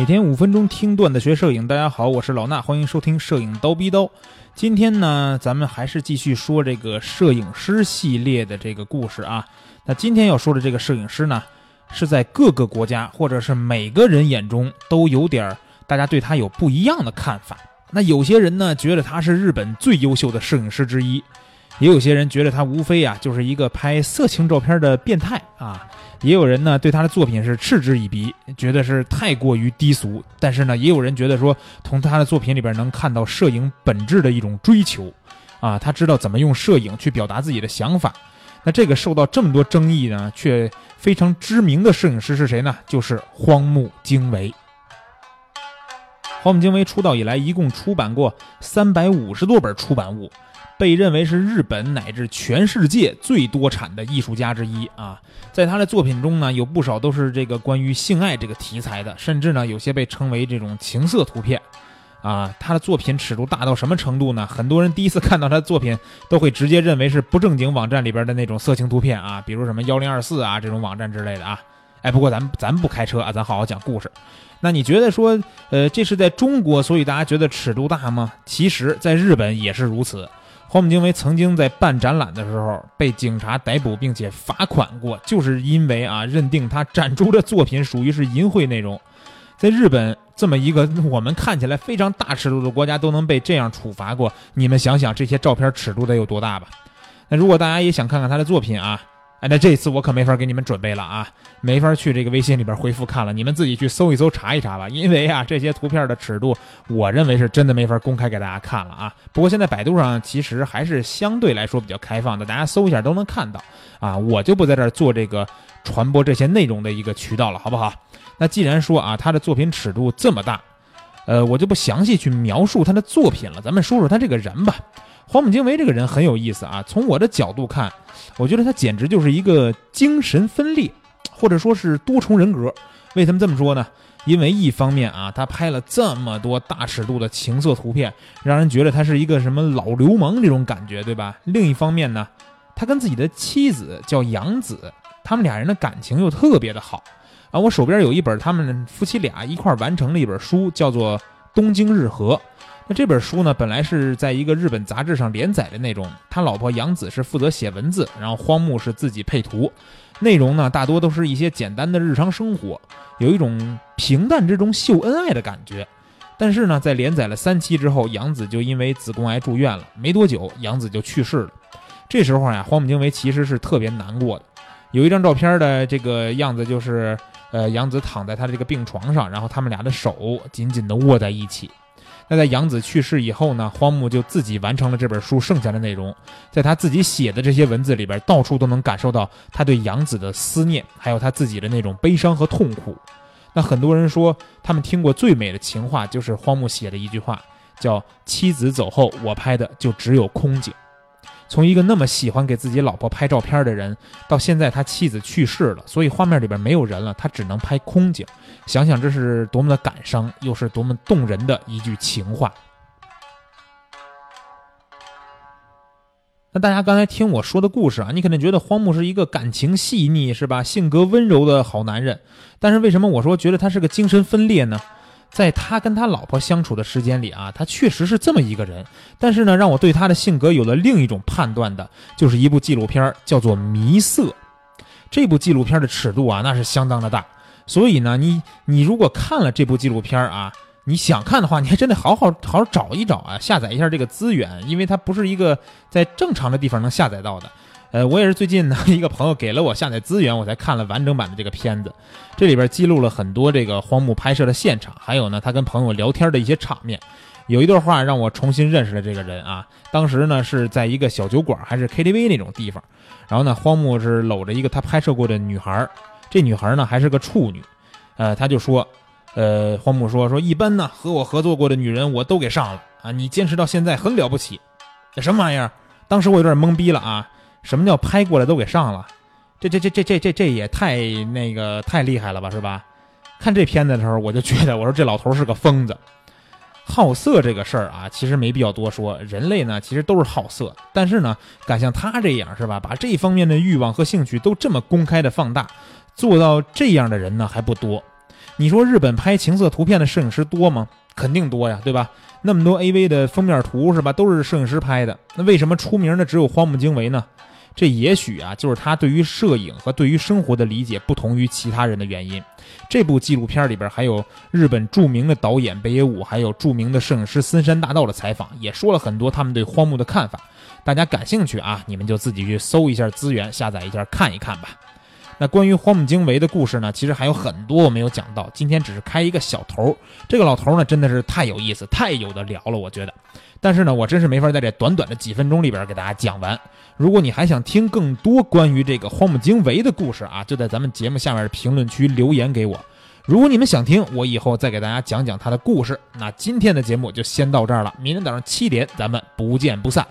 每天五分钟听段子学摄影，大家好，我是老衲，欢迎收听摄影刀逼刀。今天呢，咱们还是继续说这个摄影师系列的这个故事啊。那今天要说的这个摄影师呢，是在各个国家或者是每个人眼中都有点儿，大家对他有不一样的看法。那有些人呢，觉得他是日本最优秀的摄影师之一，也有些人觉得他无非啊就是一个拍色情照片的变态啊。也有人呢对他的作品是嗤之以鼻，觉得是太过于低俗。但是呢，也有人觉得说，从他的作品里边能看到摄影本质的一种追求，啊，他知道怎么用摄影去表达自己的想法。那这个受到这么多争议呢，却非常知名的摄影师是谁呢？就是荒木经惟。荒木经惟出道以来，一共出版过三百五十多本出版物。被认为是日本乃至全世界最多产的艺术家之一啊，在他的作品中呢，有不少都是这个关于性爱这个题材的，甚至呢，有些被称为这种情色图片，啊，他的作品尺度大到什么程度呢？很多人第一次看到他的作品，都会直接认为是不正经网站里边的那种色情图片啊，比如什么幺零二四啊这种网站之类的啊。哎，不过咱咱不开车啊，咱好好讲故事。那你觉得说，呃，这是在中国，所以大家觉得尺度大吗？其实，在日本也是如此。荒木经惟曾经在办展览的时候被警察逮捕，并且罚款过，就是因为啊，认定他展出的作品属于是淫秽内容。在日本这么一个我们看起来非常大尺度的国家，都能被这样处罚过，你们想想这些照片尺度得有多大吧？那如果大家也想看看他的作品啊？哎，那这次我可没法给你们准备了啊，没法去这个微信里边回复看了，你们自己去搜一搜查一查吧。因为啊，这些图片的尺度，我认为是真的没法公开给大家看了啊。不过现在百度上其实还是相对来说比较开放的，大家搜一下都能看到啊。我就不在这儿做这个传播这些内容的一个渠道了，好不好？那既然说啊，他的作品尺度这么大，呃，我就不详细去描述他的作品了，咱们说说他这个人吧。荒木经惟这个人很有意思啊，从我的角度看，我觉得他简直就是一个精神分裂，或者说是多重人格。为什么这么说呢？因为一方面啊，他拍了这么多大尺度的情色图片，让人觉得他是一个什么老流氓这种感觉，对吧？另一方面呢，他跟自己的妻子叫杨子，他们俩人的感情又特别的好啊。我手边有一本他们夫妻俩一块完成的一本书，叫做《东京日和》。那这本书呢，本来是在一个日本杂志上连载的那种，他老婆杨子是负责写文字，然后荒木是自己配图，内容呢大多都是一些简单的日常生活，有一种平淡之中秀恩爱的感觉。但是呢，在连载了三期之后，杨子就因为子宫癌住院了，没多久杨子就去世了。这时候呀，荒木经惟其实是特别难过的。有一张照片的这个样子，就是呃杨子躺在他的这个病床上，然后他们俩的手紧紧地握在一起。那在杨子去世以后呢，荒木就自己完成了这本书剩下的内容，在他自己写的这些文字里边，到处都能感受到他对杨子的思念，还有他自己的那种悲伤和痛苦。那很多人说，他们听过最美的情话，就是荒木写的一句话，叫“妻子走后，我拍的就只有空景”。从一个那么喜欢给自己老婆拍照片的人，到现在他妻子去世了，所以画面里边没有人了，他只能拍空景。想想这是多么的感伤，又是多么动人的一句情话。那大家刚才听我说的故事啊，你可能觉得荒木是一个感情细腻，是吧？性格温柔的好男人。但是为什么我说觉得他是个精神分裂呢？在他跟他老婆相处的时间里啊，他确实是这么一个人。但是呢，让我对他的性格有了另一种判断的，就是一部纪录片，叫做《迷色》。这部纪录片的尺度啊，那是相当的大。所以呢，你你如果看了这部纪录片啊，你想看的话，你还真得好好好好找一找啊，下载一下这个资源，因为它不是一个在正常的地方能下载到的。呃，我也是最近呢，一个朋友给了我下载资源，我才看了完整版的这个片子。这里边记录了很多这个荒木拍摄的现场，还有呢，他跟朋友聊天的一些场面。有一段话让我重新认识了这个人啊。当时呢是在一个小酒馆，还是 KTV 那种地方。然后呢，荒木是搂着一个他拍摄过的女孩，这女孩呢还是个处女。呃，他就说，呃，荒木说说一般呢和我合作过的女人我都给上了啊，你坚持到现在很了不起。这什么玩意儿？当时我有点懵逼了啊。什么叫拍过来都给上了？这这这这这这这也太那个太厉害了吧，是吧？看这片子的时候，我就觉得，我说这老头是个疯子。好色这个事儿啊，其实没必要多说。人类呢，其实都是好色，但是呢，敢像他这样，是吧？把这方面的欲望和兴趣都这么公开的放大，做到这样的人呢还不多。你说日本拍情色图片的摄影师多吗？肯定多呀，对吧？那么多 AV 的封面图是吧，都是摄影师拍的。那为什么出名的只有荒木经惟呢？这也许啊，就是他对于摄影和对于生活的理解不同于其他人的原因。这部纪录片里边还有日本著名的导演北野武，还有著名的摄影师森山大道的采访，也说了很多他们对荒木的看法。大家感兴趣啊，你们就自己去搜一下资源，下载一下看一看吧。那关于荒木经惟的故事呢，其实还有很多我没有讲到，今天只是开一个小头。这个老头呢，真的是太有意思，太有的聊了，我觉得。但是呢，我真是没法在这短短的几分钟里边给大家讲完。如果你还想听更多关于这个荒木经惟的故事啊，就在咱们节目下面的评论区留言给我。如果你们想听，我以后再给大家讲讲他的故事。那今天的节目就先到这儿了，明天早上七点咱们不见不散。